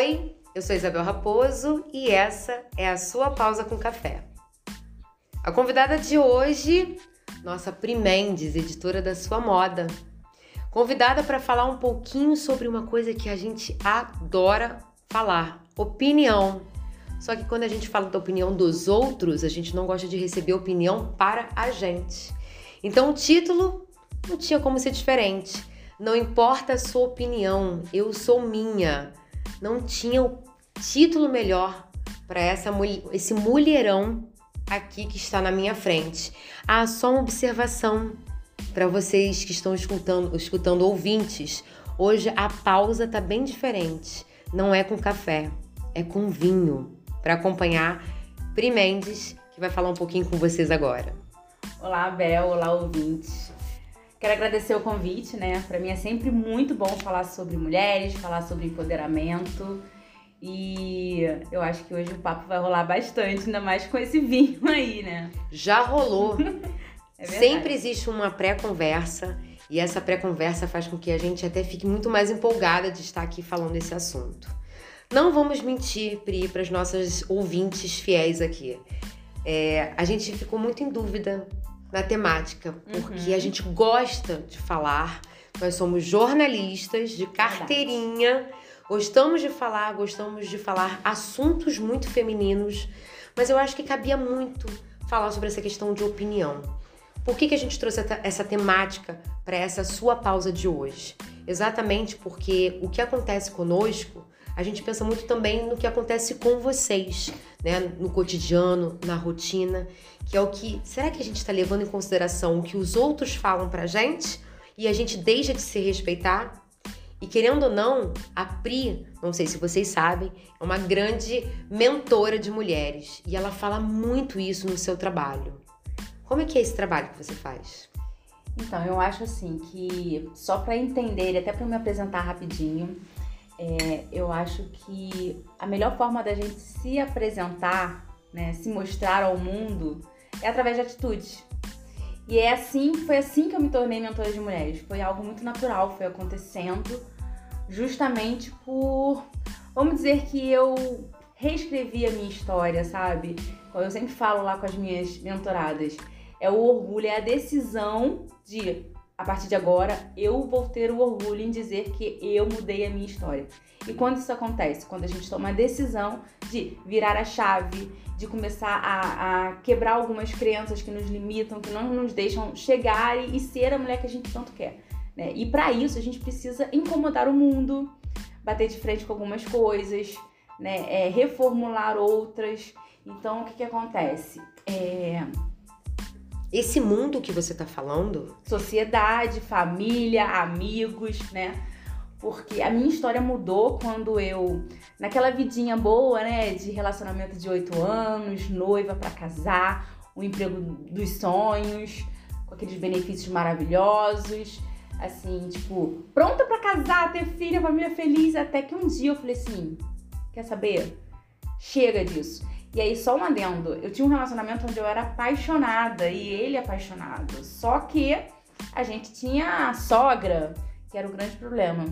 Oi, eu sou Isabel Raposo e essa é a sua pausa com café. A convidada de hoje, nossa Pri Mendes, editora da Sua Moda. Convidada para falar um pouquinho sobre uma coisa que a gente adora falar: opinião. Só que quando a gente fala da opinião dos outros, a gente não gosta de receber opinião para a gente. Então o título não tinha como ser diferente. Não importa a sua opinião, eu sou minha não tinha o título melhor para essa esse mulherão aqui que está na minha frente. Ah, só uma observação para vocês que estão escutando, escutando ouvintes. Hoje a pausa tá bem diferente. Não é com café, é com vinho para acompanhar Pri Mendes, que vai falar um pouquinho com vocês agora. Olá, Bel, olá, ouvintes. Quero agradecer o convite, né? Para mim é sempre muito bom falar sobre mulheres, falar sobre empoderamento. E eu acho que hoje o papo vai rolar bastante, ainda mais com esse vinho aí, né? Já rolou. é sempre existe uma pré-conversa e essa pré-conversa faz com que a gente até fique muito mais empolgada de estar aqui falando desse assunto. Não vamos mentir, Pri, para as nossas ouvintes fiéis aqui. É, a gente ficou muito em dúvida na temática, porque uhum. a gente gosta de falar, nós somos jornalistas de carteirinha, gostamos de falar, gostamos de falar assuntos muito femininos, mas eu acho que cabia muito falar sobre essa questão de opinião. Por que, que a gente trouxe essa temática para essa sua pausa de hoje? Exatamente porque o que acontece conosco a gente pensa muito também no que acontece com vocês, né? No cotidiano, na rotina, que é o que. Será que a gente está levando em consideração o que os outros falam pra gente e a gente deixa de se respeitar? E querendo ou não, a Pri, não sei se vocês sabem, é uma grande mentora de mulheres e ela fala muito isso no seu trabalho. Como é que é esse trabalho que você faz? Então, eu acho assim que só para entender até para me apresentar rapidinho, é, eu acho que a melhor forma da gente se apresentar, né, se mostrar ao mundo, é através de atitudes. E é assim, foi assim que eu me tornei mentora de mulheres. Foi algo muito natural, foi acontecendo justamente por, vamos dizer que eu reescrevi a minha história, sabe? Eu sempre falo lá com as minhas mentoradas, é o orgulho, é a decisão de a partir de agora, eu vou ter o orgulho em dizer que eu mudei a minha história. E quando isso acontece? Quando a gente toma a decisão de virar a chave, de começar a, a quebrar algumas crenças que nos limitam, que não nos deixam chegar e, e ser a mulher que a gente tanto quer. Né? E para isso, a gente precisa incomodar o mundo, bater de frente com algumas coisas, né? É, reformular outras. Então, o que, que acontece? É esse mundo que você tá falando? Sociedade, família, amigos, né? Porque a minha história mudou quando eu, naquela vidinha boa, né, de relacionamento de oito anos, noiva para casar, o emprego dos sonhos, com aqueles benefícios maravilhosos, assim, tipo, pronta para casar, ter filha, família feliz, até que um dia eu falei assim, quer saber? Chega disso. E aí, só um adendo, eu tinha um relacionamento onde eu era apaixonada e ele apaixonado. Só que a gente tinha a sogra, que era o grande problema.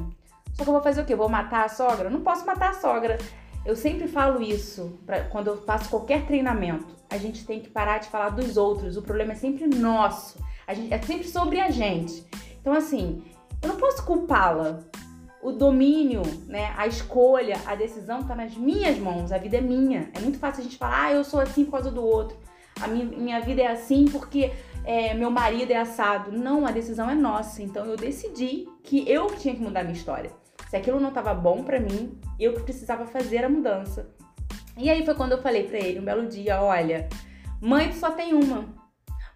Só que eu vou fazer o quê? Vou matar a sogra? Não posso matar a sogra. Eu sempre falo isso pra, quando eu faço qualquer treinamento. A gente tem que parar de falar dos outros. O problema é sempre nosso. Gente, é sempre sobre a gente. Então, assim, eu não posso culpá-la o domínio, né, a escolha, a decisão está nas minhas mãos, a vida é minha. É muito fácil a gente falar, ah, eu sou assim por causa do outro, a minha, minha vida é assim porque é, meu marido é assado. Não, a decisão é nossa. Então eu decidi que eu tinha que mudar a minha história. Se aquilo não estava bom para mim, eu que precisava fazer a mudança. E aí foi quando eu falei para ele um belo dia, olha, mãe só tem uma,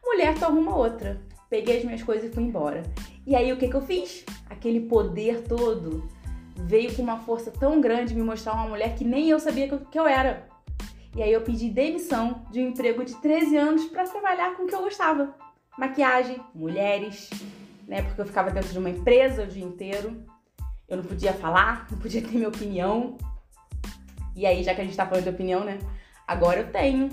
mulher tu arruma outra. Peguei as minhas coisas e fui embora. E aí o que, que eu fiz? Aquele poder todo veio com uma força tão grande me mostrar uma mulher que nem eu sabia que eu era. E aí eu pedi demissão de um emprego de 13 anos para trabalhar com o que eu gostava. Maquiagem, mulheres, né? Porque eu ficava dentro de uma empresa o dia inteiro. Eu não podia falar, não podia ter minha opinião. E aí, já que a gente tá falando de opinião, né? Agora eu tenho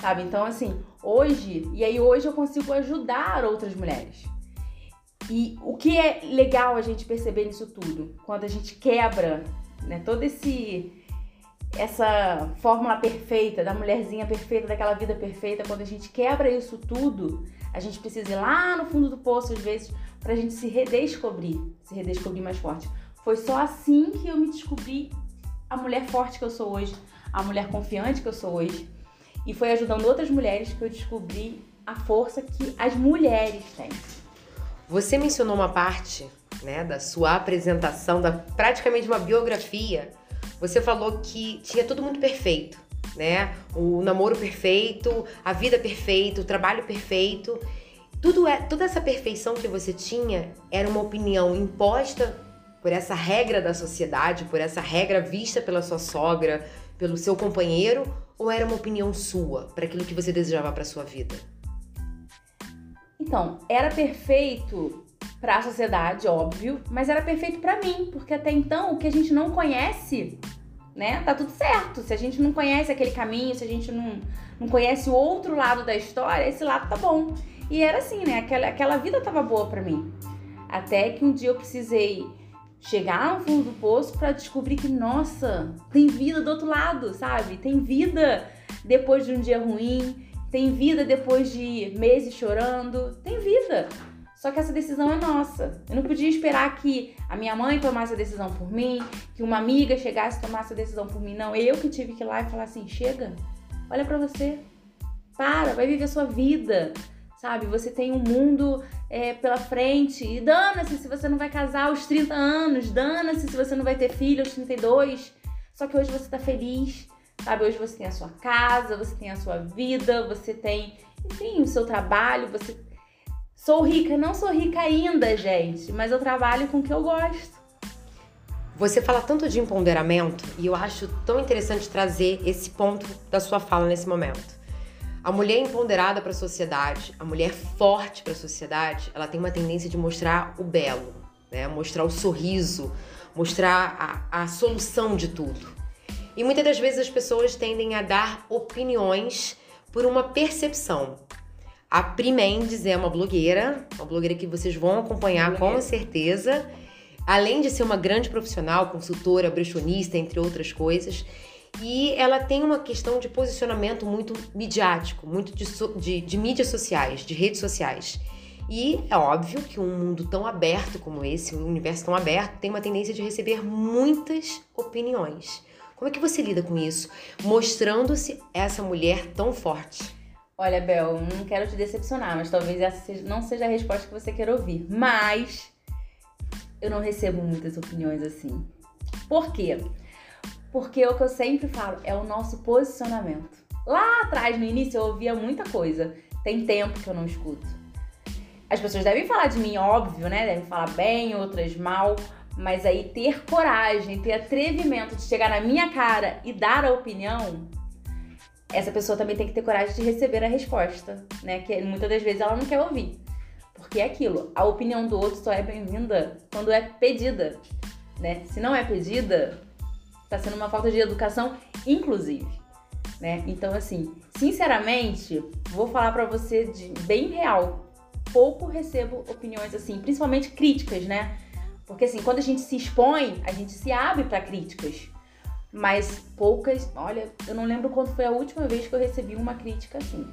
sabe? Então, assim, hoje, e aí hoje eu consigo ajudar outras mulheres. E o que é legal a gente perceber nisso tudo? Quando a gente quebra né? Todo esse essa fórmula perfeita, da mulherzinha perfeita, daquela vida perfeita, quando a gente quebra isso tudo, a gente precisa ir lá no fundo do poço, às vezes, pra gente se redescobrir, se redescobrir mais forte. Foi só assim que eu me descobri a mulher forte que eu sou hoje, a mulher confiante que eu sou hoje. E foi ajudando outras mulheres que eu descobri a força que as mulheres têm. Você mencionou uma parte, né, da sua apresentação, da praticamente uma biografia. Você falou que tinha tudo muito perfeito, né? O namoro perfeito, a vida perfeita, o trabalho perfeito. Tudo é, toda essa perfeição que você tinha era uma opinião imposta por essa regra da sociedade, por essa regra vista pela sua sogra, pelo seu companheiro, ou era uma opinião sua para aquilo que você desejava para sua vida? Então, era perfeito para a sociedade, óbvio, mas era perfeito para mim, porque até então o que a gente não conhece, né, tá tudo certo. Se a gente não conhece aquele caminho, se a gente não, não conhece o outro lado da história, esse lado tá bom. E era assim, né? Aquela, aquela vida tava boa para mim. Até que um dia eu precisei chegar no fundo do poço para descobrir que, nossa, tem vida do outro lado, sabe? Tem vida depois de um dia ruim, tem vida depois de meses chorando, tem vida. Só que essa decisão é nossa. Eu não podia esperar que a minha mãe tomasse a decisão por mim, que uma amiga chegasse e tomasse a decisão por mim. Não, eu que tive que ir lá e falar assim: chega, olha para você, para, vai viver a sua vida sabe? Você tem um mundo é, pela frente e dana-se se você não vai casar aos 30 anos, dana-se se você não vai ter filho aos 32. Só que hoje você tá feliz, sabe? Hoje você tem a sua casa, você tem a sua vida, você tem, enfim, o seu trabalho, você... Sou rica, não sou rica ainda, gente, mas eu trabalho com o que eu gosto. Você fala tanto de empoderamento e eu acho tão interessante trazer esse ponto da sua fala nesse momento. A mulher empoderada para a sociedade, a mulher forte para a sociedade, ela tem uma tendência de mostrar o belo, né? mostrar o sorriso, mostrar a, a solução de tudo. E muitas das vezes as pessoas tendem a dar opiniões por uma percepção. A Pri Mendes é uma blogueira, uma blogueira que vocês vão acompanhar com certeza. Além de ser uma grande profissional, consultora, brechonista, entre outras coisas, e ela tem uma questão de posicionamento muito midiático, muito de, de, de mídias sociais, de redes sociais. E é óbvio que um mundo tão aberto como esse, um universo tão aberto, tem uma tendência de receber muitas opiniões. Como é que você lida com isso, mostrando-se essa mulher tão forte? Olha, Bel, não quero te decepcionar, mas talvez essa não seja a resposta que você quer ouvir. Mas eu não recebo muitas opiniões assim. Por quê? porque o que eu sempre falo é o nosso posicionamento. Lá atrás, no início, eu ouvia muita coisa. Tem tempo que eu não escuto. As pessoas devem falar de mim, óbvio, né? Devem falar bem, outras mal. Mas aí ter coragem, ter atrevimento de chegar na minha cara e dar a opinião, essa pessoa também tem que ter coragem de receber a resposta, né? Que muitas das vezes ela não quer ouvir. Porque é aquilo, a opinião do outro só é bem-vinda quando é pedida, né? Se não é pedida, Tá sendo uma falta de educação, inclusive. Né? Então, assim, sinceramente, vou falar para você de bem real. Pouco recebo opiniões assim, principalmente críticas, né? Porque assim, quando a gente se expõe, a gente se abre para críticas. Mas poucas, olha, eu não lembro quando foi a última vez que eu recebi uma crítica assim.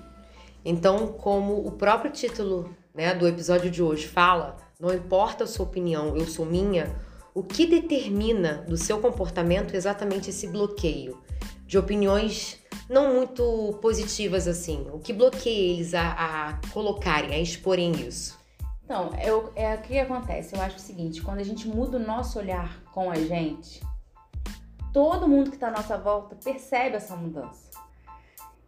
Então, como o próprio título né, do episódio de hoje fala, não importa a sua opinião, eu sou minha, o que determina do seu comportamento exatamente esse bloqueio de opiniões não muito positivas assim? O que bloqueia eles a, a colocarem, a exporem isso? Então, eu, é o que acontece. Eu acho o seguinte: quando a gente muda o nosso olhar com a gente, todo mundo que está à nossa volta percebe essa mudança.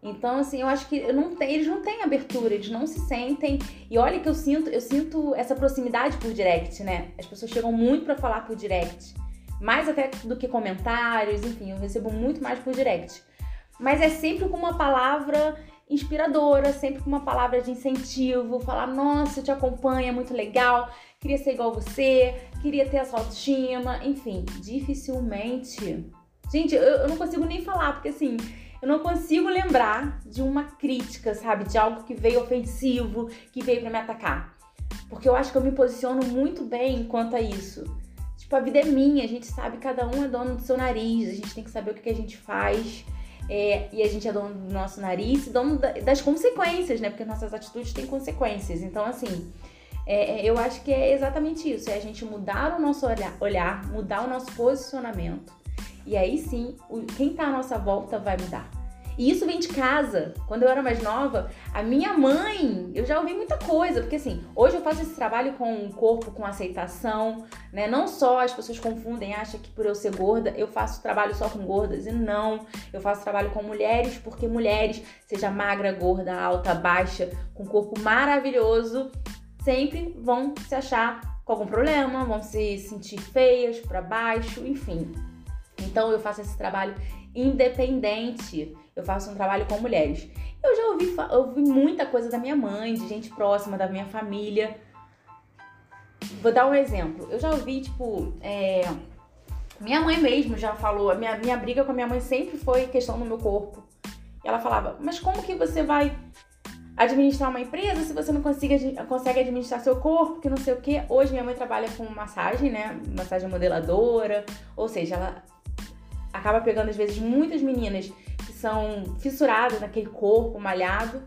Então, assim, eu acho que eu não tem, eles não têm abertura, eles não se sentem. E olha que eu sinto, eu sinto essa proximidade por direct, né? As pessoas chegam muito para falar por direct. Mais até do que comentários, enfim, eu recebo muito mais por direct. Mas é sempre com uma palavra inspiradora, sempre com uma palavra de incentivo, falar, nossa, te acompanho, é muito legal, queria ser igual você, queria ter essa autoestima, enfim, dificilmente. Gente, eu, eu não consigo nem falar, porque assim, eu não consigo lembrar de uma crítica, sabe? De algo que veio ofensivo, que veio para me atacar. Porque eu acho que eu me posiciono muito bem quanto a isso. Tipo, a vida é minha, a gente sabe, cada um é dono do seu nariz, a gente tem que saber o que, que a gente faz. É, e a gente é dono do nosso nariz dono das consequências, né? Porque nossas atitudes têm consequências. Então, assim, é, é, eu acho que é exatamente isso: é a gente mudar o nosso olhar, mudar o nosso posicionamento. E aí sim, quem tá à nossa volta vai mudar. E isso vem de casa. Quando eu era mais nova, a minha mãe, eu já ouvi muita coisa, porque assim, hoje eu faço esse trabalho com o corpo, com aceitação, né? Não só as pessoas confundem, acham que por eu ser gorda, eu faço trabalho só com gordas, e não. Eu faço trabalho com mulheres, porque mulheres, seja magra, gorda, alta, baixa, com corpo maravilhoso, sempre vão se achar com algum problema, vão se sentir feias, para baixo, enfim. Então eu faço esse trabalho independente. Eu faço um trabalho com mulheres. Eu já ouvi, ouvi muita coisa da minha mãe, de gente próxima da minha família. Vou dar um exemplo. Eu já ouvi, tipo, é... minha mãe mesmo já falou. A minha, minha briga com a minha mãe sempre foi questão do meu corpo. E ela falava, mas como que você vai administrar uma empresa se você não consegue, consegue administrar seu corpo, que não sei o que. Hoje minha mãe trabalha com massagem, né? Massagem modeladora. Ou seja, ela acaba pegando às vezes muitas meninas são fissuradas naquele corpo malhado,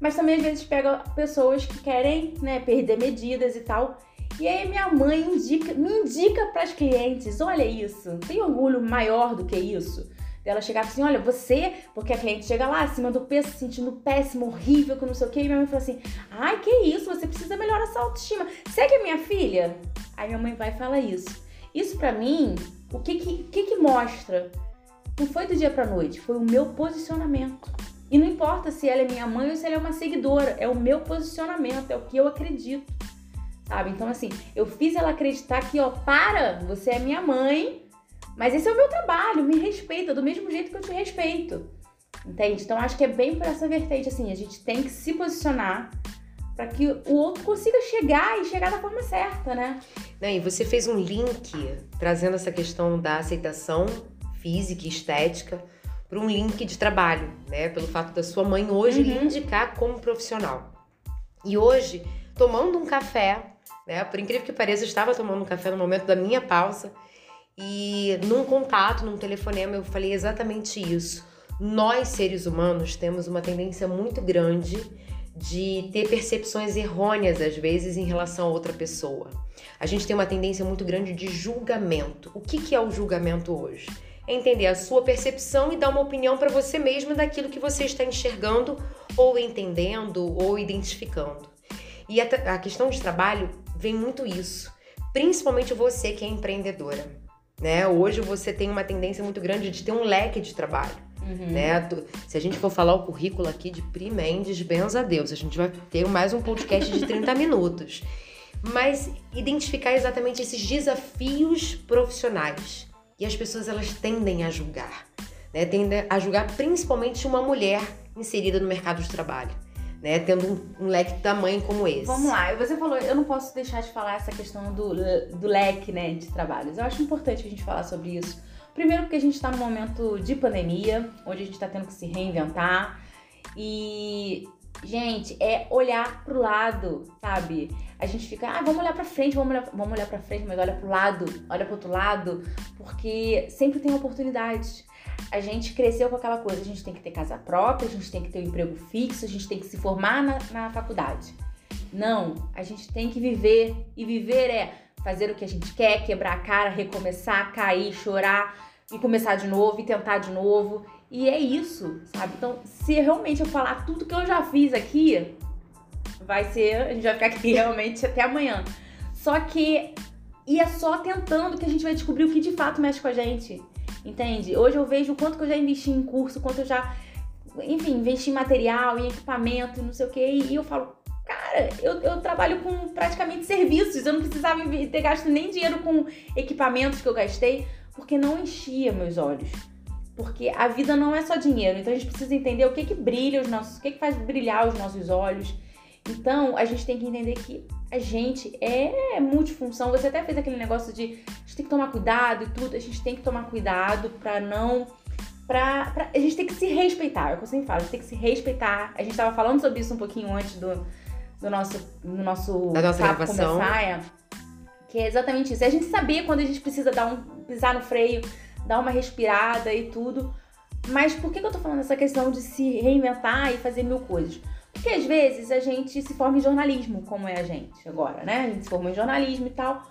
mas também às vezes pega pessoas que querem, né, perder medidas e tal. E aí minha mãe indica, me indica para as clientes, olha isso, tem orgulho maior do que isso? Ela chegava assim, olha, você, porque a cliente chega lá acima do peso, se sentindo péssimo, horrível, que não sei o que, e minha mãe fala assim, ai, que isso, você precisa melhorar sua autoestima. Segue a minha filha? Aí minha mãe vai e fala isso. Isso para mim o que que, que que mostra? Não foi do dia pra noite, foi o meu posicionamento. E não importa se ela é minha mãe ou se ela é uma seguidora, é o meu posicionamento, é o que eu acredito. Sabe? Então, assim, eu fiz ela acreditar que, ó, para, você é minha mãe, mas esse é o meu trabalho, me respeita do mesmo jeito que eu te respeito. Entende? Então, acho que é bem por essa vertente, assim, a gente tem que se posicionar para que o outro consiga chegar e chegar da forma certa, né? Né, e você fez um link trazendo essa questão da aceitação física e estética para um link de trabalho, né? Pelo fato da sua mãe hoje uhum. lhe indicar como profissional. E hoje, tomando um café, né? Por incrível que pareça, eu estava tomando um café no momento da minha pausa e num contato, num telefonema, eu falei exatamente isso. Nós, seres humanos, temos uma tendência muito grande de ter percepções errôneas, às vezes, em relação a outra pessoa. A gente tem uma tendência muito grande de julgamento. O que, que é o julgamento hoje? Entender a sua percepção e dar uma opinião para você mesmo daquilo que você está enxergando, ou entendendo, ou identificando. E a, a questão de trabalho vem muito isso, principalmente você que é empreendedora. Né? Hoje você tem uma tendência muito grande de ter um leque de trabalho. Uhum. Né? Se a gente for falar o currículo aqui de Primendes, benza a Deus, a gente vai ter mais um podcast de 30 minutos. Mas identificar exatamente esses desafios profissionais. E as pessoas elas tendem a julgar, né? Tendem a julgar principalmente uma mulher inserida no mercado de trabalho. Né, tendo um, um, leque tamanho como esse. Vamos lá, você falou, eu não posso deixar de falar essa questão do, do leque né, de trabalhos. Eu acho importante a gente falar sobre isso, Primeiro porque a gente está num momento de pandemia, onde a gente está tendo que se reinventar. E, gente, é olhar pro lado, sabe? A gente fica, ah, vamos olhar pra frente, vamos olhar, vamos olhar pra frente, mas olha pro lado, olha pro outro lado, porque sempre tem oportunidades. A gente cresceu com aquela coisa, a gente tem que ter casa própria, a gente tem que ter um emprego fixo, a gente tem que se formar na, na faculdade. Não, a gente tem que viver. E viver é fazer o que a gente quer, quebrar a cara, recomeçar, cair, chorar e começar de novo e tentar de novo. E é isso, sabe? Então, se realmente eu falar tudo que eu já fiz aqui, vai ser. A gente vai ficar aqui realmente até amanhã. Só que. E é só tentando que a gente vai descobrir o que de fato mexe com a gente. Entende? Hoje eu vejo o quanto que eu já investi em curso, quanto eu já. Enfim, investi em material, em equipamento, não sei o quê. E eu falo, cara, eu, eu trabalho com praticamente serviços, eu não precisava ter gasto nem dinheiro com equipamentos que eu gastei, porque não enchia meus olhos. Porque a vida não é só dinheiro, então a gente precisa entender o que que brilha os nossos, o que que faz brilhar os nossos olhos. Então a gente tem que entender que a gente é multifunção. Você até fez aquele negócio de a gente tem que tomar cuidado e tudo, a gente tem que tomar cuidado para não Pra, pra, a gente tem que se respeitar, é o que eu sempre falo, a gente tem que se respeitar. A gente tava falando sobre isso um pouquinho antes do, do nosso, do nosso da nossa gravação. Começar, é, Que é exatamente isso. É a gente saber quando a gente precisa dar um pisar no freio, dar uma respirada e tudo. Mas por que, eu tô falando essa questão de se reinventar e fazer mil coisas? Porque às vezes a gente se forma em jornalismo, como é a gente agora, né? A gente se formou em jornalismo e tal.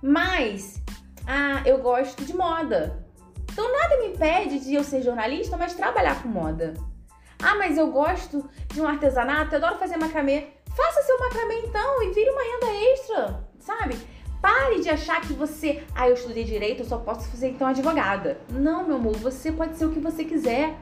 Mas, ah, eu gosto de moda. Então nada me impede de eu ser jornalista, mas trabalhar com moda. Ah, mas eu gosto de um artesanato, eu adoro fazer macramê. Faça seu macramê então e vire uma renda extra, sabe? Pare de achar que você, ah, eu estudei direito, eu só posso fazer então advogada. Não, meu amor, você pode ser o que você quiser.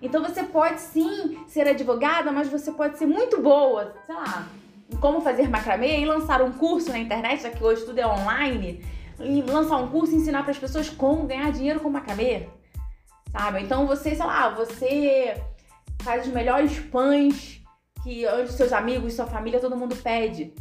Então você pode sim ser advogada, mas você pode ser muito boa, sei lá, em como fazer macramê e lançar um curso na internet, já que hoje tudo é online, e lançar um curso e ensinar para as pessoas como ganhar dinheiro com macramê. Sabe? Então você, sei lá, você faz os melhores pães que onde seus amigos, sua família, todo mundo pede.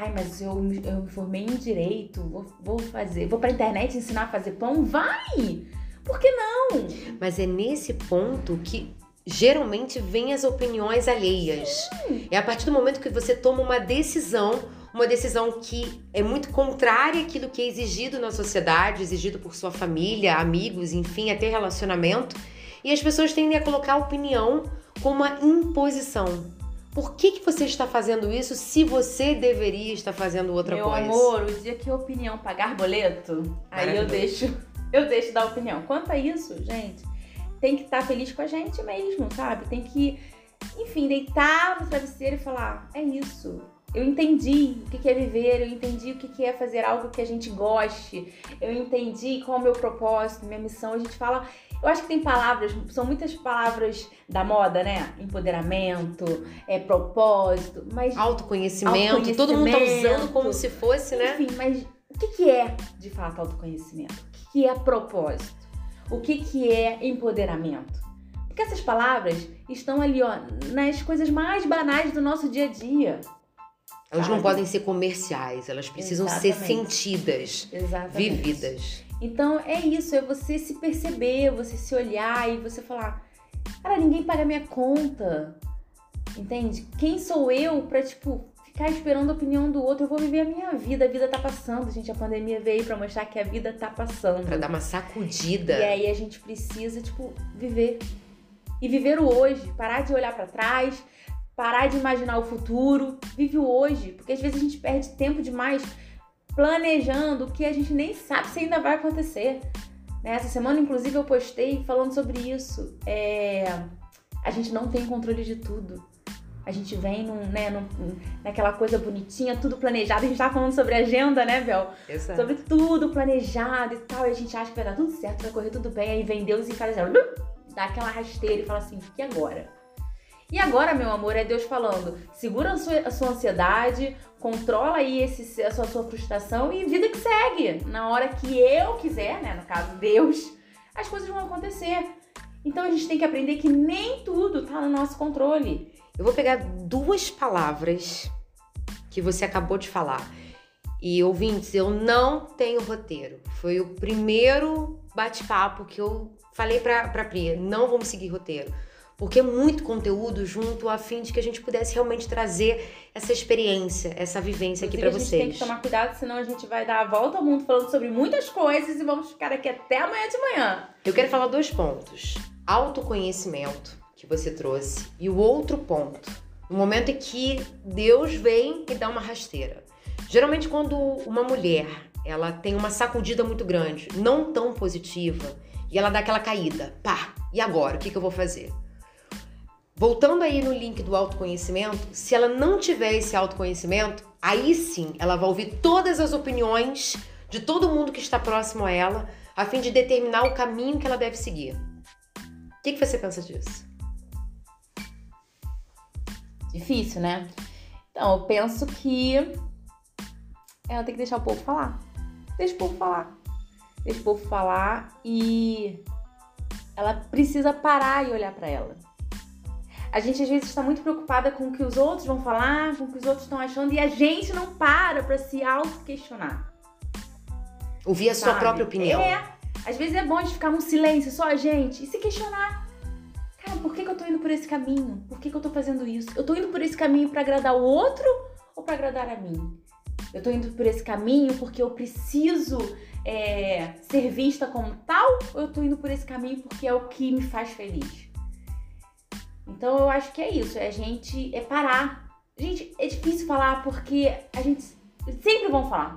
Ai, mas eu, eu me formei em direito, vou, vou fazer, vou pra internet ensinar a fazer pão? Vai! Por que não? Mas é nesse ponto que geralmente vem as opiniões alheias. Sim. É a partir do momento que você toma uma decisão, uma decisão que é muito contrária àquilo que é exigido na sociedade, exigido por sua família, amigos, enfim, até relacionamento, e as pessoas tendem a colocar a opinião como uma imposição. Por que, que você está fazendo isso se você deveria estar fazendo outra Meu coisa? Meu amor, o dia que a opinião pagar boleto, aí eu deixo, eu deixo dar opinião. Quanto a isso, gente, tem que estar feliz com a gente mesmo, sabe? Tem que, enfim, deitar no travesseiro e falar: é isso. Eu entendi o que é viver, eu entendi o que é fazer algo que a gente goste, eu entendi qual é o meu propósito, minha missão. A gente fala eu acho que tem palavras, são muitas palavras da moda, né? Empoderamento, é, propósito, mas. Autoconhecimento, autoconhecimento todo mundo tá usando como se fosse, né? Enfim, mas o que, que é de fato autoconhecimento? O que, que é propósito? O que, que é empoderamento? Porque essas palavras estão ali, ó, nas coisas mais banais do nosso dia a dia. Elas sabe? não podem ser comerciais, elas precisam Exatamente. ser sentidas, Exatamente. vividas. Então é isso, é você se perceber, você se olhar e você falar: cara, ninguém paga minha conta. Entende? Quem sou eu pra, tipo, ficar esperando a opinião do outro? Eu vou viver a minha vida, a vida tá passando, gente. A pandemia veio para mostrar que a vida tá passando. Pra dar uma sacudida. E aí a gente precisa, tipo, viver. E viver o hoje, parar de olhar para trás, parar de imaginar o futuro. Vive o hoje, porque às vezes a gente perde tempo demais planejando o que a gente nem sabe se ainda vai acontecer. Né? Essa semana, inclusive, eu postei falando sobre isso. É... A gente não tem controle de tudo. A gente vem num, né, num, naquela coisa bonitinha, tudo planejado. A gente tava falando sobre agenda, né, Bel? Exato. Sobre tudo planejado e tal. E a gente acha que vai dar tudo certo, vai correr tudo bem. Aí vem Deus e faz assim, dá aquela rasteira e fala assim, e agora? E agora, meu amor, é Deus falando: segura a sua, a sua ansiedade, controla aí esse, a sua, sua frustração e vida que segue. Na hora que eu quiser, né? No caso, Deus, as coisas vão acontecer. Então a gente tem que aprender que nem tudo tá no nosso controle. Eu vou pegar duas palavras que você acabou de falar. E ouvintes, eu não tenho roteiro. Foi o primeiro bate-papo que eu falei pra, pra Pri. Não vamos seguir roteiro porque é muito conteúdo junto a fim de que a gente pudesse realmente trazer essa experiência, essa vivência aqui para vocês. A gente tem que tomar cuidado, senão a gente vai dar a volta ao mundo falando sobre muitas coisas e vamos ficar aqui até amanhã de manhã. Eu quero falar dois pontos: autoconhecimento que você trouxe e o outro ponto, o momento em que Deus vem e dá uma rasteira. Geralmente quando uma mulher ela tem uma sacudida muito grande, não tão positiva, e ela dá aquela caída, pá, e agora? O que, que eu vou fazer? Voltando aí no link do autoconhecimento, se ela não tiver esse autoconhecimento, aí sim ela vai ouvir todas as opiniões de todo mundo que está próximo a ela, a fim de determinar o caminho que ela deve seguir. O que, que você pensa disso? Difícil, né? Então, eu penso que ela tem que deixar o povo falar. Deixa o povo falar. Deixa o povo falar e ela precisa parar e olhar para ela a gente às vezes está muito preocupada com o que os outros vão falar, com o que os outros estão achando e a gente não para para se auto-questionar. Ouvir a sua própria opinião. É. Às vezes é bom de ficar num silêncio só a gente e se questionar. Cara, por que, que eu tô indo por esse caminho? Por que, que eu tô fazendo isso? Eu tô indo por esse caminho para agradar o outro ou para agradar a mim? eu tô indo por esse caminho porque eu preciso é, ser vista como tal, ou eu tô indo por esse caminho porque é o que me faz feliz? Então eu acho que é isso, é a gente é parar. Gente, é difícil falar porque a gente sempre vão falar.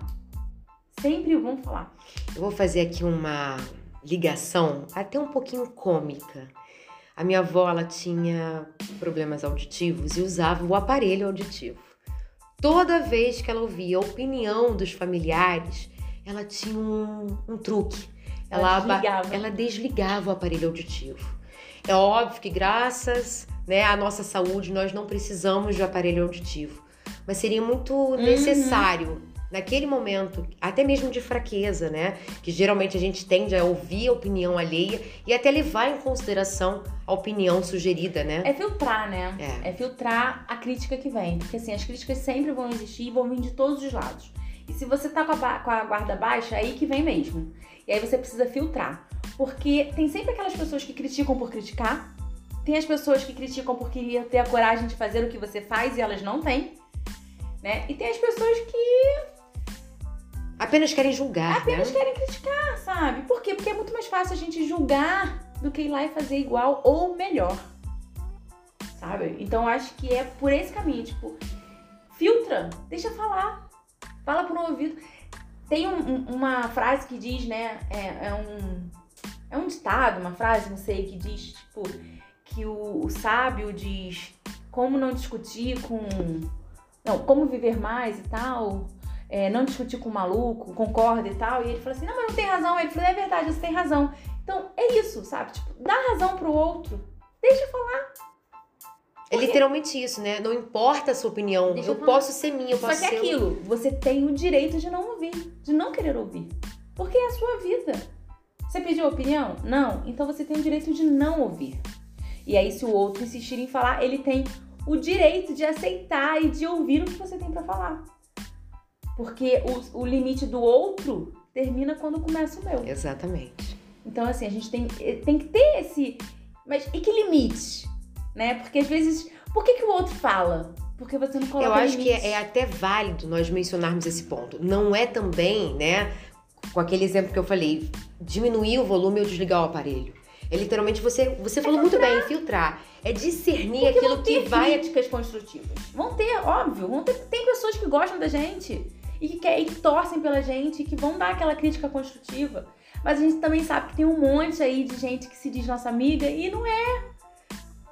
Sempre vão falar. Eu vou fazer aqui uma ligação até um pouquinho cômica. A minha avó, ela tinha problemas auditivos e usava o aparelho auditivo. Toda vez que ela ouvia a opinião dos familiares, ela tinha um, um truque. Ela, ela, desligava. ela desligava o aparelho auditivo. É óbvio que graças né, à nossa saúde nós não precisamos de aparelho auditivo, mas seria muito uhum. necessário naquele momento, até mesmo de fraqueza, né? Que geralmente a gente tende a ouvir a opinião alheia e até levar em consideração a opinião sugerida, né? É filtrar, né? É, é filtrar a crítica que vem. Porque assim, as críticas sempre vão existir e vão vir de todos os lados. E se você tá com a, com a guarda baixa, é aí que vem mesmo. E aí você precisa filtrar. Porque tem sempre aquelas pessoas que criticam por criticar, tem as pessoas que criticam por querer ter a coragem de fazer o que você faz e elas não têm, né? E tem as pessoas que apenas querem julgar, apenas né? querem criticar, sabe? Por quê? Porque é muito mais fácil a gente julgar do que ir lá e fazer igual ou melhor. Sabe? Então acho que é por esse caminho, tipo, filtra, deixa falar. Fala por um ouvido. Tem um, um, uma frase que diz, né? É, é, um. É um ditado, uma frase, não sei, que diz, tipo, que o, o sábio diz como não discutir com. Não, como viver mais e tal. É, não discutir com o maluco, concorda e tal. E ele fala assim: não, mas não tem razão. Ele falou: é verdade, você tem razão. Então é isso, sabe? Tipo, dá razão pro outro, deixa falar. É literalmente isso, né? Não importa a sua opinião. Deixa eu, eu posso ser minha, eu posso Só que é aquilo, você tem o direito de não ouvir, de não querer ouvir. Porque é a sua vida. Pediu opinião? Não. Então você tem o direito de não ouvir. E aí, se o outro insistir em falar, ele tem o direito de aceitar e de ouvir o que você tem para falar. Porque o, o limite do outro termina quando começa o meu. Exatamente. Então, assim, a gente tem, tem que ter esse. Mas e que limite? Né? Porque às vezes. Por que, que o outro fala? Porque você não coloca Eu acho limite. que é, é até válido nós mencionarmos esse ponto. Não é também, né? Com aquele exemplo que eu falei, diminuir o volume ou desligar o aparelho. É literalmente você, você é falou filtrar. muito bem, filtrar. É discernir Porque aquilo que vai. críticas construtivas. Vão ter, óbvio. Vão ter, tem pessoas que gostam da gente e que, quer, e que torcem pela gente e que vão dar aquela crítica construtiva. Mas a gente também sabe que tem um monte aí de gente que se diz nossa amiga e não é.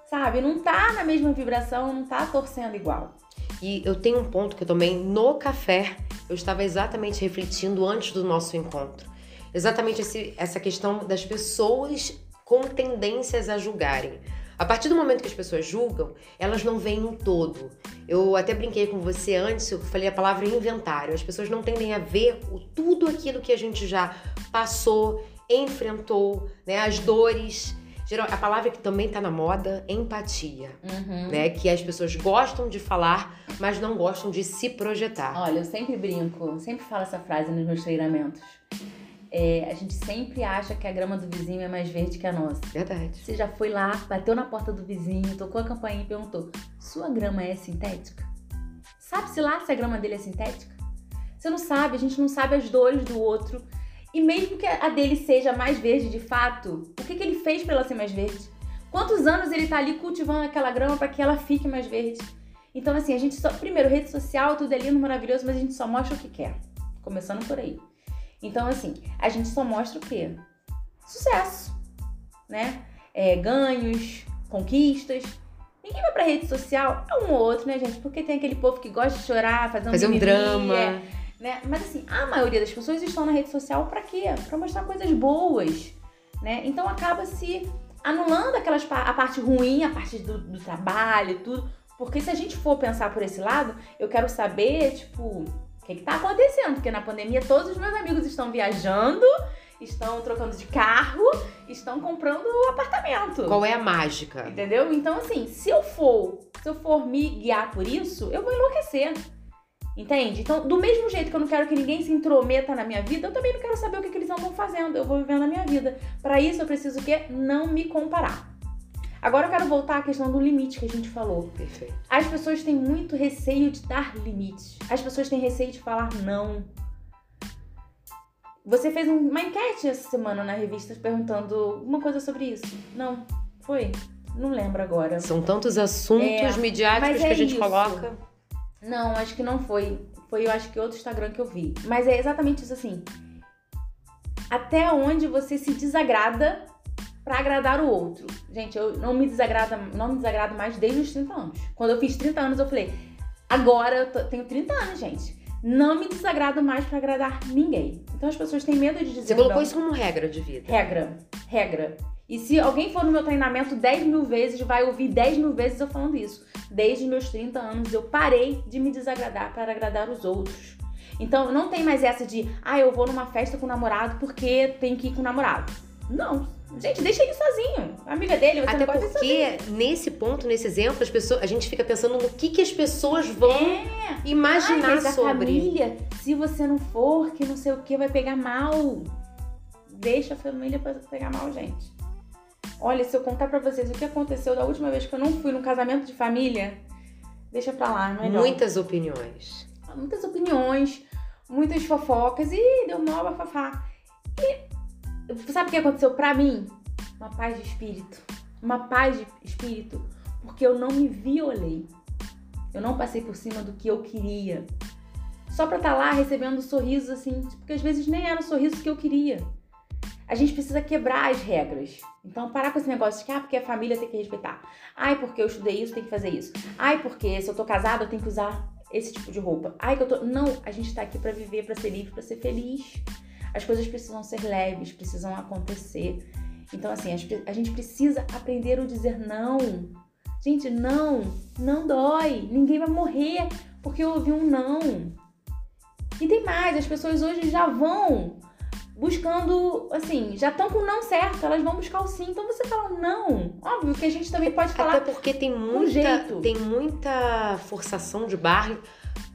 Sabe? Não tá na mesma vibração, não tá torcendo igual. E eu tenho um ponto que eu também no café eu estava exatamente refletindo antes do nosso encontro. Exatamente esse, essa questão das pessoas com tendências a julgarem. A partir do momento que as pessoas julgam, elas não veem um todo. Eu até brinquei com você antes, eu falei a palavra inventário. As pessoas não tendem a ver o, tudo aquilo que a gente já passou, enfrentou, né? As dores. A palavra que também está na moda, empatia, uhum. né? Que as pessoas gostam de falar, mas não gostam de se projetar. Olha, eu sempre brinco, sempre falo essa frase nos meus treinamentos. É, a gente sempre acha que a grama do vizinho é mais verde que a nossa. Verdade. Você já foi lá, bateu na porta do vizinho, tocou a campainha e perguntou: sua grama é sintética? Sabe-se lá se a grama dele é sintética? Você não sabe, a gente não sabe as dores do outro. E mesmo que a dele seja mais verde de fato, o que, que ele fez para ela ser mais verde? Quantos anos ele tá ali cultivando aquela grama para que ela fique mais verde? Então, assim, a gente só. Primeiro, rede social, tudo é lindo, maravilhoso, mas a gente só mostra o que quer. Começando por aí. Então, assim, a gente só mostra o quê? Sucesso, né? É, ganhos, conquistas. Ninguém vai pra rede social, é um ou outro, né, gente? Porque tem aquele povo que gosta de chorar, fazer um, fazer um drama. Né? Mas assim, a maioria das pessoas estão na rede social para quê? Para mostrar coisas boas, né? Então acaba se anulando aquelas a parte ruim, a parte do, do trabalho e tudo. Porque se a gente for pensar por esse lado, eu quero saber, tipo, que está acontecendo, porque na pandemia todos os meus amigos estão viajando, estão trocando de carro, estão comprando apartamento. Qual é a mágica? Entendeu? Então, assim, se eu for, se eu for me guiar por isso, eu vou enlouquecer. Entende? Então, do mesmo jeito que eu não quero que ninguém se intrometa na minha vida, eu também não quero saber o que, que eles andam fazendo. Eu vou vivendo a minha vida. Para isso, eu preciso o quê? Não me comparar. Agora eu quero voltar à questão do limite que a gente falou. Perfeito. As pessoas têm muito receio de dar limites. As pessoas têm receio de falar não. Você fez uma enquete essa semana na revista perguntando alguma coisa sobre isso? Não? Foi? Não lembro agora. São tantos assuntos é, midiáticos que a gente isso. coloca. Não, acho que não foi. Foi, eu acho que outro Instagram que eu vi. Mas é exatamente isso assim. Até onde você se desagrada para agradar o outro. Gente, eu não me desagrada, não me desagrado mais desde os 30 anos. Quando eu fiz 30 anos, eu falei: "Agora eu tenho 30 anos, gente. Não me desagrado mais para agradar ninguém". Então as pessoas têm medo de dizer Você colocou não. isso como regra de vida. Regra, regra. E se alguém for no meu treinamento 10 mil vezes, vai ouvir 10 mil vezes eu falando isso. Desde meus 30 anos, eu parei de me desagradar para agradar os outros. Então, não tem mais essa de, ah, eu vou numa festa com o namorado porque tem que ir com o namorado. Não. Gente, deixa ele sozinho. A amiga dele, você Até não porque, nesse ponto, nesse exemplo, as pessoas, a gente fica pensando no que, que as pessoas vão é. imaginar Ai, mas sobre. A família, se você não for, que não sei o que, vai pegar mal. Deixa a família pegar mal, gente. Olha, se eu contar para vocês o que aconteceu da última vez que eu não fui no casamento de família, deixa pra lá, não é Muitas opiniões. Muitas opiniões, muitas fofocas e deu mal bafafá. E sabe o que aconteceu pra mim? Uma paz de espírito. Uma paz de espírito, porque eu não me violei. Eu não passei por cima do que eu queria. Só pra estar tá lá recebendo sorrisos assim, porque às vezes nem era o sorriso que eu queria a gente precisa quebrar as regras. Então, parar com esse negócio de que, ah, porque a família tem que respeitar. Ai, porque eu estudei isso, tem que fazer isso. Ai, porque se eu tô casada, eu tenho que usar esse tipo de roupa. Ai, que eu tô. Não, a gente tá aqui para viver, para ser livre, para ser feliz. As coisas precisam ser leves, precisam acontecer. Então, assim, a gente precisa aprender a dizer não. Gente, não, não dói. Ninguém vai morrer porque eu ouvi um não. E tem mais, as pessoas hoje já vão buscando, assim, já estão com o não certo, elas vão buscar o sim. Então você fala não. Óbvio que a gente também pode falar. Até porque tem muita, tem muita forçação de barra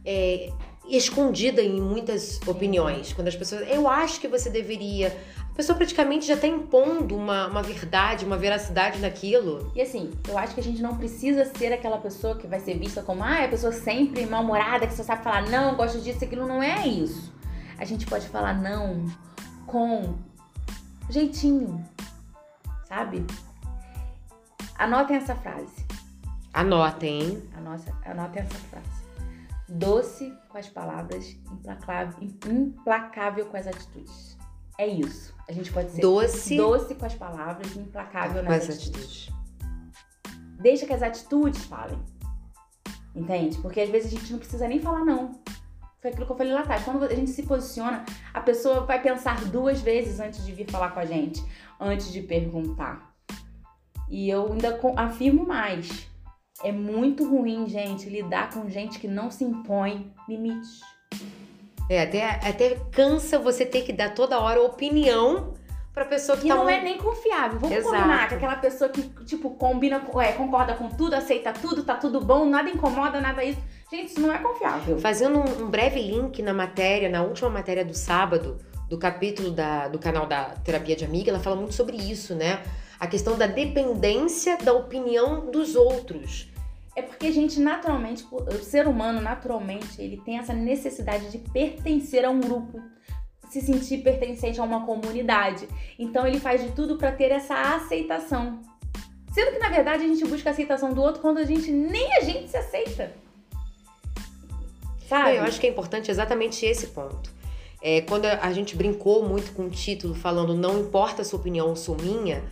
é, escondida em muitas opiniões. Quando as pessoas. Eu acho que você deveria. A pessoa praticamente já está impondo uma, uma verdade, uma veracidade naquilo. E assim, eu acho que a gente não precisa ser aquela pessoa que vai ser vista como, ah, é a pessoa sempre mal-humorada, que só sabe falar não, gosto disso, aquilo. Não é isso. A gente pode falar não com jeitinho, sabe? Anotem essa frase. Anotem, hein? Anotem, anotem essa frase. Doce com as palavras, implacável, implacável com as atitudes. É isso. A gente pode ser doce, doce com as palavras, implacável com nas atitudes. atitudes. Deixa que as atitudes falem. Entende? Porque às vezes a gente não precisa nem falar não. Foi aquilo que eu falei lá atrás. Quando a gente se posiciona, a pessoa vai pensar duas vezes antes de vir falar com a gente, antes de perguntar. E eu ainda afirmo mais. É muito ruim, gente, lidar com gente que não se impõe limites. É, até, até cansa você ter que dar toda hora opinião pra pessoa que e tá... não é nem confiável. Vamos Exato. combinar que aquela pessoa que, tipo, combina, é, concorda com tudo, aceita tudo, tá tudo bom, nada incomoda, nada isso Gente, isso não é confiável. Fazendo um, um breve link na matéria, na última matéria do sábado, do capítulo da, do canal da Terapia de Amiga, ela fala muito sobre isso, né? A questão da dependência da opinião dos outros. É porque a gente naturalmente, o ser humano naturalmente, ele tem essa necessidade de pertencer a um grupo, se sentir pertencente a uma comunidade. Então ele faz de tudo para ter essa aceitação. Sendo que na verdade a gente busca a aceitação do outro quando a gente nem a gente se aceita. Sabe? Eu acho que é importante exatamente esse ponto. É, quando a gente brincou muito com o título falando não importa a sua opinião, sou minha,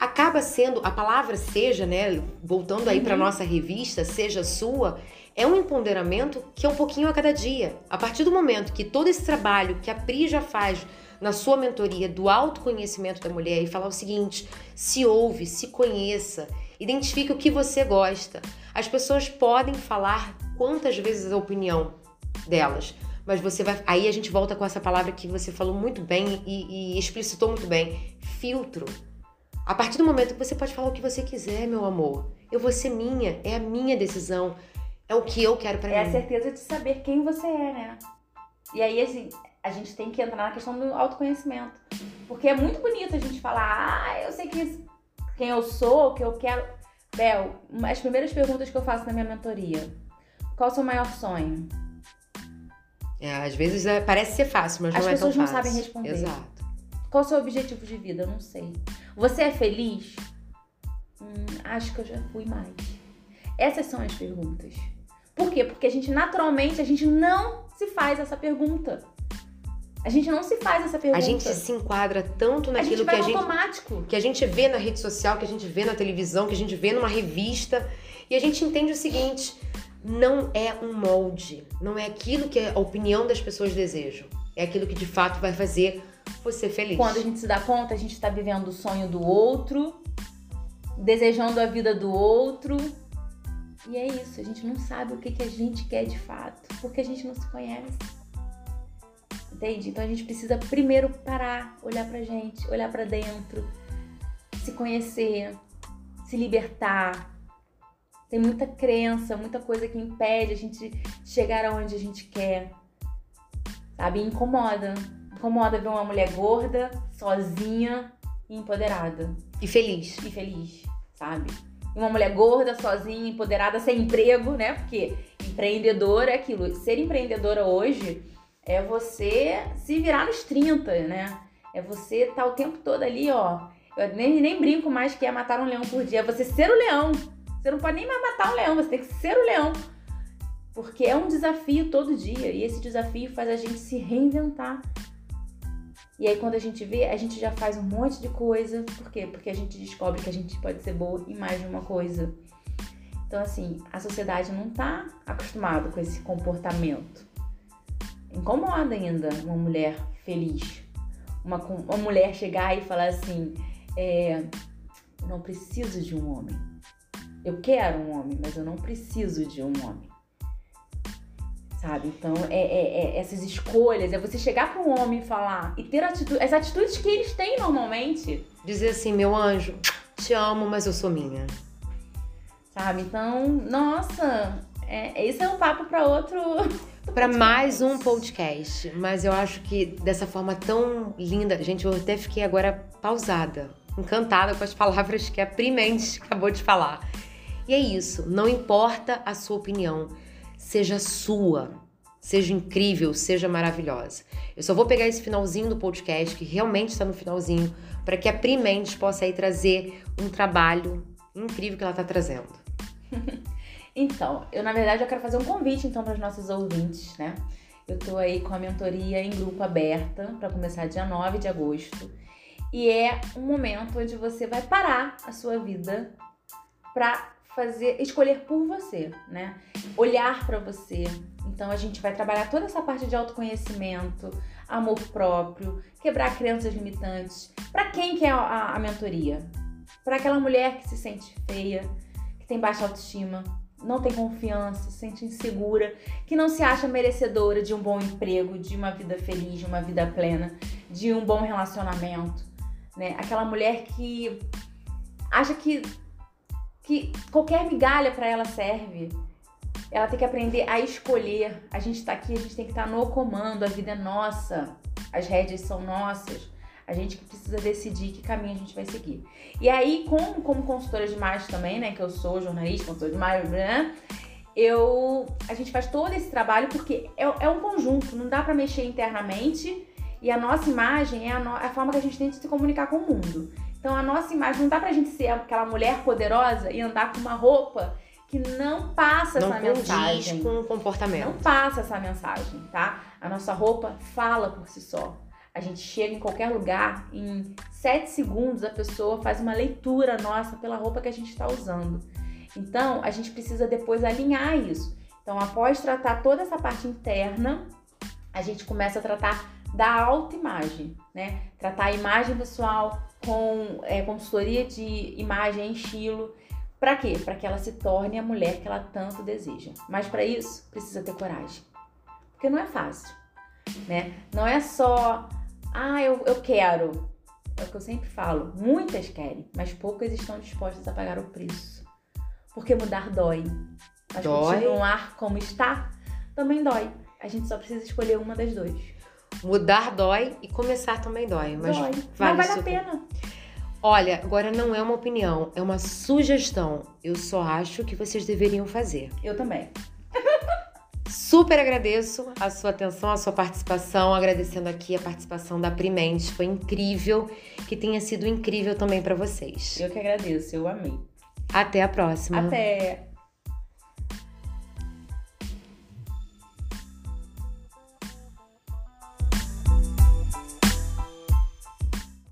acaba sendo a palavra seja, né, voltando aí uhum. para nossa revista, seja sua, é um empoderamento que é um pouquinho a cada dia. A partir do momento que todo esse trabalho que a Pri já faz na sua mentoria do autoconhecimento da mulher e falar o seguinte: se ouve, se conheça, identifique o que você gosta. As pessoas podem falar quantas vezes a opinião delas. Mas você vai. Aí a gente volta com essa palavra que você falou muito bem e, e explicitou muito bem: filtro. A partir do momento que você pode falar o que você quiser, meu amor, eu vou ser minha, é a minha decisão, é o que eu quero para é mim. É a certeza de saber quem você é, né? E aí, assim, a gente tem que entrar na questão do autoconhecimento. Porque é muito bonito a gente falar, ah, eu sei que quem eu sou, o que eu quero. Bel, as primeiras perguntas que eu faço na minha mentoria. Qual o seu maior sonho? É, às vezes é, parece ser fácil, mas As não é tão pessoas fácil. não sabem responder. Exato. Qual o seu objetivo de vida? Eu não sei. Você é feliz? Hum, acho que eu já fui mais. Essas são as perguntas. Por quê? Porque a gente naturalmente a gente não se faz essa pergunta. A gente não se faz essa pergunta. A gente se enquadra tanto a gente naquilo vai que a gente automático. que a gente vê na rede social, que a gente vê na televisão, que a gente vê numa revista, e a gente entende o seguinte: não é um molde, não é aquilo que a opinião das pessoas desejam, é aquilo que de fato vai fazer você feliz. Quando a gente se dá conta, a gente está vivendo o sonho do outro, desejando a vida do outro. E é isso, a gente não sabe o que, que a gente quer de fato, porque a gente não se conhece. Entende? Então a gente precisa primeiro parar, olhar pra gente, olhar pra dentro, se conhecer, se libertar. Tem muita crença, muita coisa que impede a gente chegar aonde a gente quer. Sabe? E incomoda. Incomoda ver uma mulher gorda, sozinha e empoderada E feliz. e feliz, sabe? Uma mulher gorda, sozinha, empoderada, sem emprego, né? Porque empreendedora é aquilo. Ser empreendedora hoje é você se virar nos 30, né? É você estar o tempo todo ali, ó. Eu nem, nem brinco mais que é matar um leão por dia. É você ser o leão. Você não pode nem mais matar um leão, você tem que ser o leão. Porque é um desafio todo dia. E esse desafio faz a gente se reinventar. E aí, quando a gente vê, a gente já faz um monte de coisa. Por quê? Porque a gente descobre que a gente pode ser boa em mais de uma coisa. Então, assim, a sociedade não tá acostumada com esse comportamento. Incomoda ainda uma mulher feliz. Uma, uma mulher chegar e falar assim: é, não preciso de um homem. Eu quero um homem, mas eu não preciso de um homem. Sabe? Então, é, é- é essas escolhas, é você chegar para um homem e falar e ter atitude, as atitudes que eles têm normalmente, Dizer assim, meu anjo, te amo, mas eu sou minha. sabe? Então, nossa, é, esse é um papo para outro. Para mais um podcast, mas eu acho que dessa forma tão linda, gente, eu até fiquei agora pausada, encantada com as palavras que a Pri Mendes acabou de falar. E é isso, não importa a sua opinião, seja sua, seja incrível, seja maravilhosa. Eu só vou pegar esse finalzinho do podcast, que realmente está no finalzinho, para que a Pri Mendes possa aí trazer um trabalho incrível que ela está trazendo. Então, eu na verdade eu quero fazer um convite então para os nossos ouvintes, né? Eu tô aí com a mentoria em grupo aberta para começar dia 9 de agosto. E é um momento onde você vai parar a sua vida para fazer escolher por você, né? Olhar para você. Então a gente vai trabalhar toda essa parte de autoconhecimento, amor próprio, quebrar crenças limitantes. Para quem que é a, a mentoria? Para aquela mulher que se sente feia, que tem baixa autoestima, não tem confiança, se sente insegura, que não se acha merecedora de um bom emprego, de uma vida feliz, de uma vida plena, de um bom relacionamento, né? Aquela mulher que acha que que qualquer migalha para ela serve. Ela tem que aprender a escolher. A gente tá aqui, a gente tem que estar no comando, a vida é nossa, as rédeas são nossas. A gente que precisa decidir que caminho a gente vai seguir. E aí, como, como consultora de imagem também, né? Que eu sou jornalista, consultora de imagem, né? Eu, a gente faz todo esse trabalho porque é, é um conjunto, não dá para mexer internamente e a nossa imagem é a, no- a forma que a gente tem de se comunicar com o mundo. Então a nossa imagem não dá pra gente ser aquela mulher poderosa e andar com uma roupa que não passa não essa mensagem. com o comportamento. Não passa essa mensagem, tá? A nossa roupa fala por si só. A gente chega em qualquer lugar, em 7 segundos a pessoa faz uma leitura nossa pela roupa que a gente está usando. Então, a gente precisa depois alinhar isso. Então, após tratar toda essa parte interna, a gente começa a tratar da autoimagem, né? Tratar a imagem pessoal com é, consultoria de imagem em estilo. Para quê? Para que ela se torne a mulher que ela tanto deseja. Mas para isso, precisa ter coragem. Porque não é fácil, né? Não é só, ah, eu, eu quero. É o que eu sempre falo. Muitas querem, mas poucas estão dispostas a pagar o preço. Porque mudar dói. Mas Dói. continuar como está também dói. A gente só precisa escolher uma das duas. Mudar dói e começar também dói, mas dói. vale mas vale a super. pena. Olha, agora não é uma opinião, é uma sugestão. Eu só acho que vocês deveriam fazer. Eu também. Super agradeço a sua atenção, a sua participação, agradecendo aqui a participação da Primente. Foi incrível, que tenha sido incrível também para vocês. Eu que agradeço, eu amei. Até a próxima. Até.